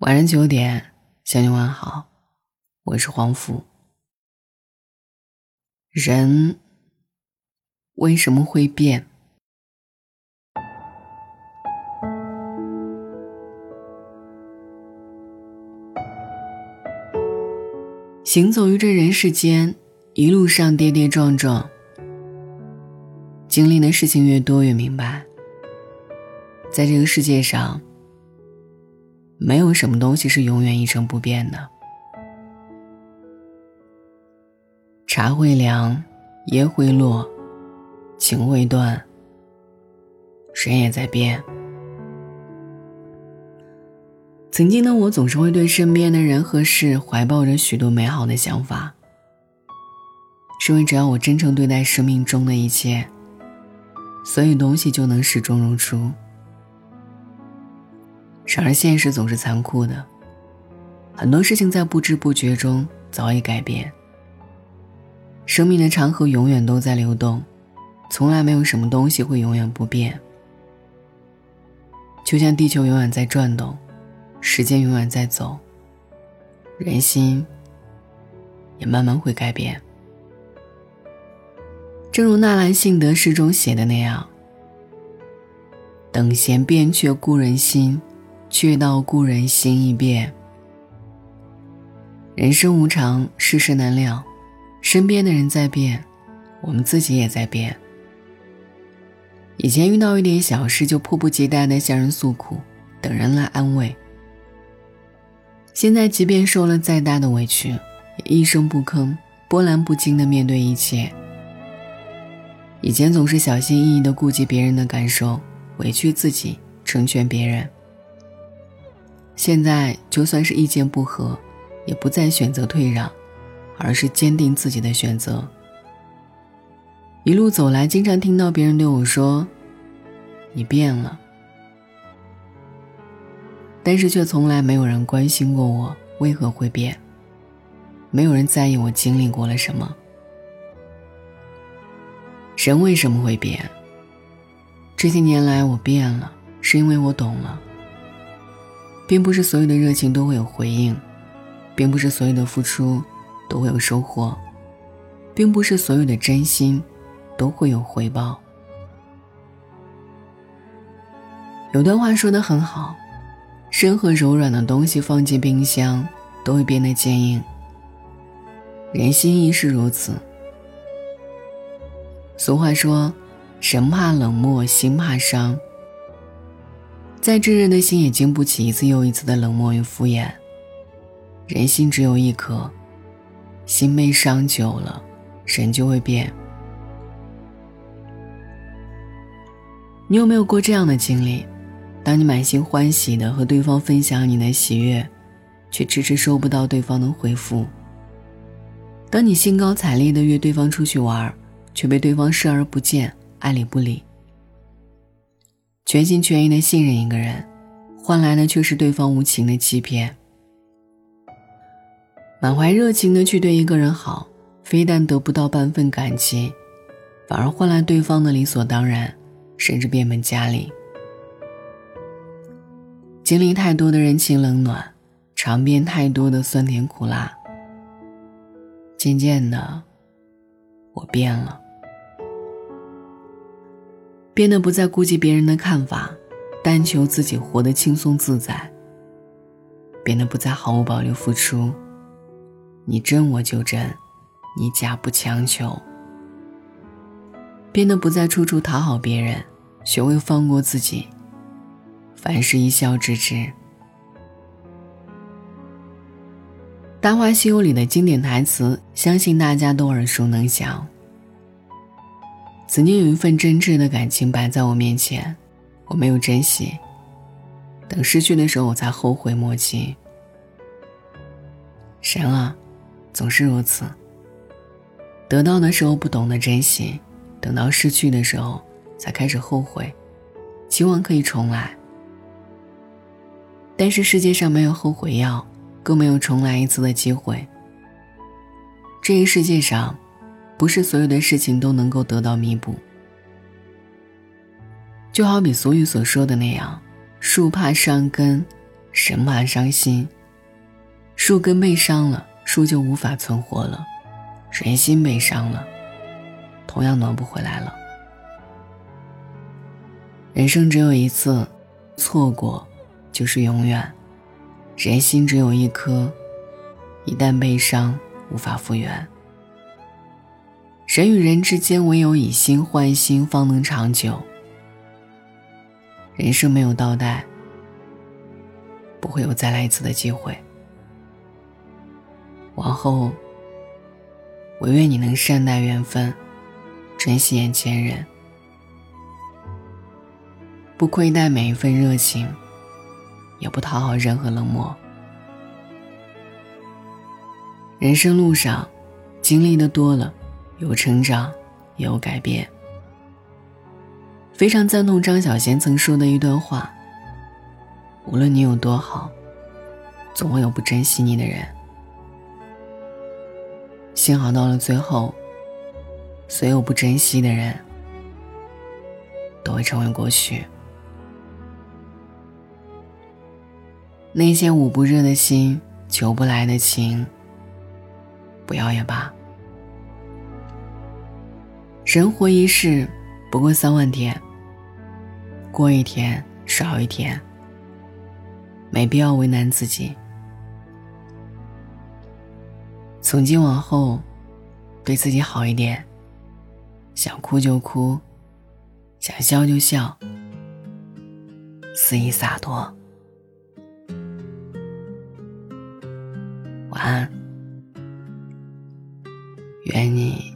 晚上九点，向你问好，我是黄甫。人为什么会变？行走于这人世间，一路上跌跌撞撞，经历的事情越多，越明白，在这个世界上。没有什么东西是永远一成不变的。茶会凉，叶会落，情会断。谁也在变。曾经的我总是会对身边的人和事怀抱着许多美好的想法，认为只要我真诚对待生命中的一切，所有东西就能始终如初。然而，现实总是残酷的，很多事情在不知不觉中早已改变。生命的长河永远都在流动，从来没有什么东西会永远不变。就像地球永远在转动，时间永远在走，人心也慢慢会改变。正如纳兰性德诗中写的那样：“等闲变却故人心。”却道故人心易变。人生无常，世事难料，身边的人在变，我们自己也在变。以前遇到一点小事就迫不及待的向人诉苦，等人来安慰。现在即便受了再大的委屈，也一声不吭，波澜不惊的面对一切。以前总是小心翼翼的顾及别人的感受，委屈自己，成全别人。现在就算是意见不合，也不再选择退让，而是坚定自己的选择。一路走来，经常听到别人对我说：“你变了。”但是却从来没有人关心过我为何会变，没有人在意我经历过了什么。人为什么会变？这些年来我变了，是因为我懂了。并不是所有的热情都会有回应，并不是所有的付出都会有收获，并不是所有的真心都会有回报。有段话说的很好：，任何柔软的东西放进冰箱都会变得坚硬，人心亦是如此。俗话说：“人怕冷漠，心怕伤。”再炙热的心也经不起一次又一次的冷漠与敷衍。人心只有一颗，心被伤久了，人就会变。你有没有过这样的经历？当你满心欢喜的和对方分享你的喜悦，却迟迟收不到对方的回复；当你兴高采烈的约对方出去玩，却被对方视而不见，爱理不理。全心全意的信任一个人，换来的却是对方无情的欺骗。满怀热情的去对一个人好，非但得不到半分感激，反而换来对方的理所当然，甚至变本加厉。经历太多的人情冷暖，尝遍太多的酸甜苦辣，渐渐的，我变了。变得不再顾及别人的看法，但求自己活得轻松自在。变得不再毫无保留付出，你真我就真，你假不强求。变得不再处处讨好别人，学会放过自己，凡事一笑置之。《大话西游》里的经典台词，相信大家都耳熟能详。曾经有一份真挚的感情摆在我面前，我没有珍惜。等失去的时候，我才后悔莫及。人啊，总是如此。得到的时候不懂得珍惜，等到失去的时候才开始后悔，希望可以重来。但是世界上没有后悔药，更没有重来一次的机会。这个世界上。不是所有的事情都能够得到弥补，就好比俗语所说的那样：“树怕伤根，神怕伤心。树根被伤了，树就无法存活了；人心被伤了，同样暖不回来了。人生只有一次，错过就是永远；人心只有一颗，一旦被伤，无法复原。人与人之间，唯有以心换心，方能长久。人生没有倒带，不会有再来一次的机会。往后，我愿你能善待缘分，珍惜眼前人，不亏待每一份热情，也不讨好任何冷漠。人生路上，经历的多了，有成长，也有改变。非常赞同张小娴曾说的一段话：无论你有多好，总会有不珍惜你的人。幸好到了最后，所有不珍惜的人都会成为过去。那些捂不热的心，求不来的情，不要也罢。人活一世，不过三万天，过一天少一天，没必要为难自己。从今往后，对自己好一点。想哭就哭，想笑就笑，肆意洒脱。晚安，愿你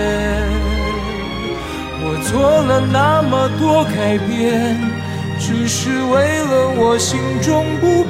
做了那么多改变，只是为了我心中不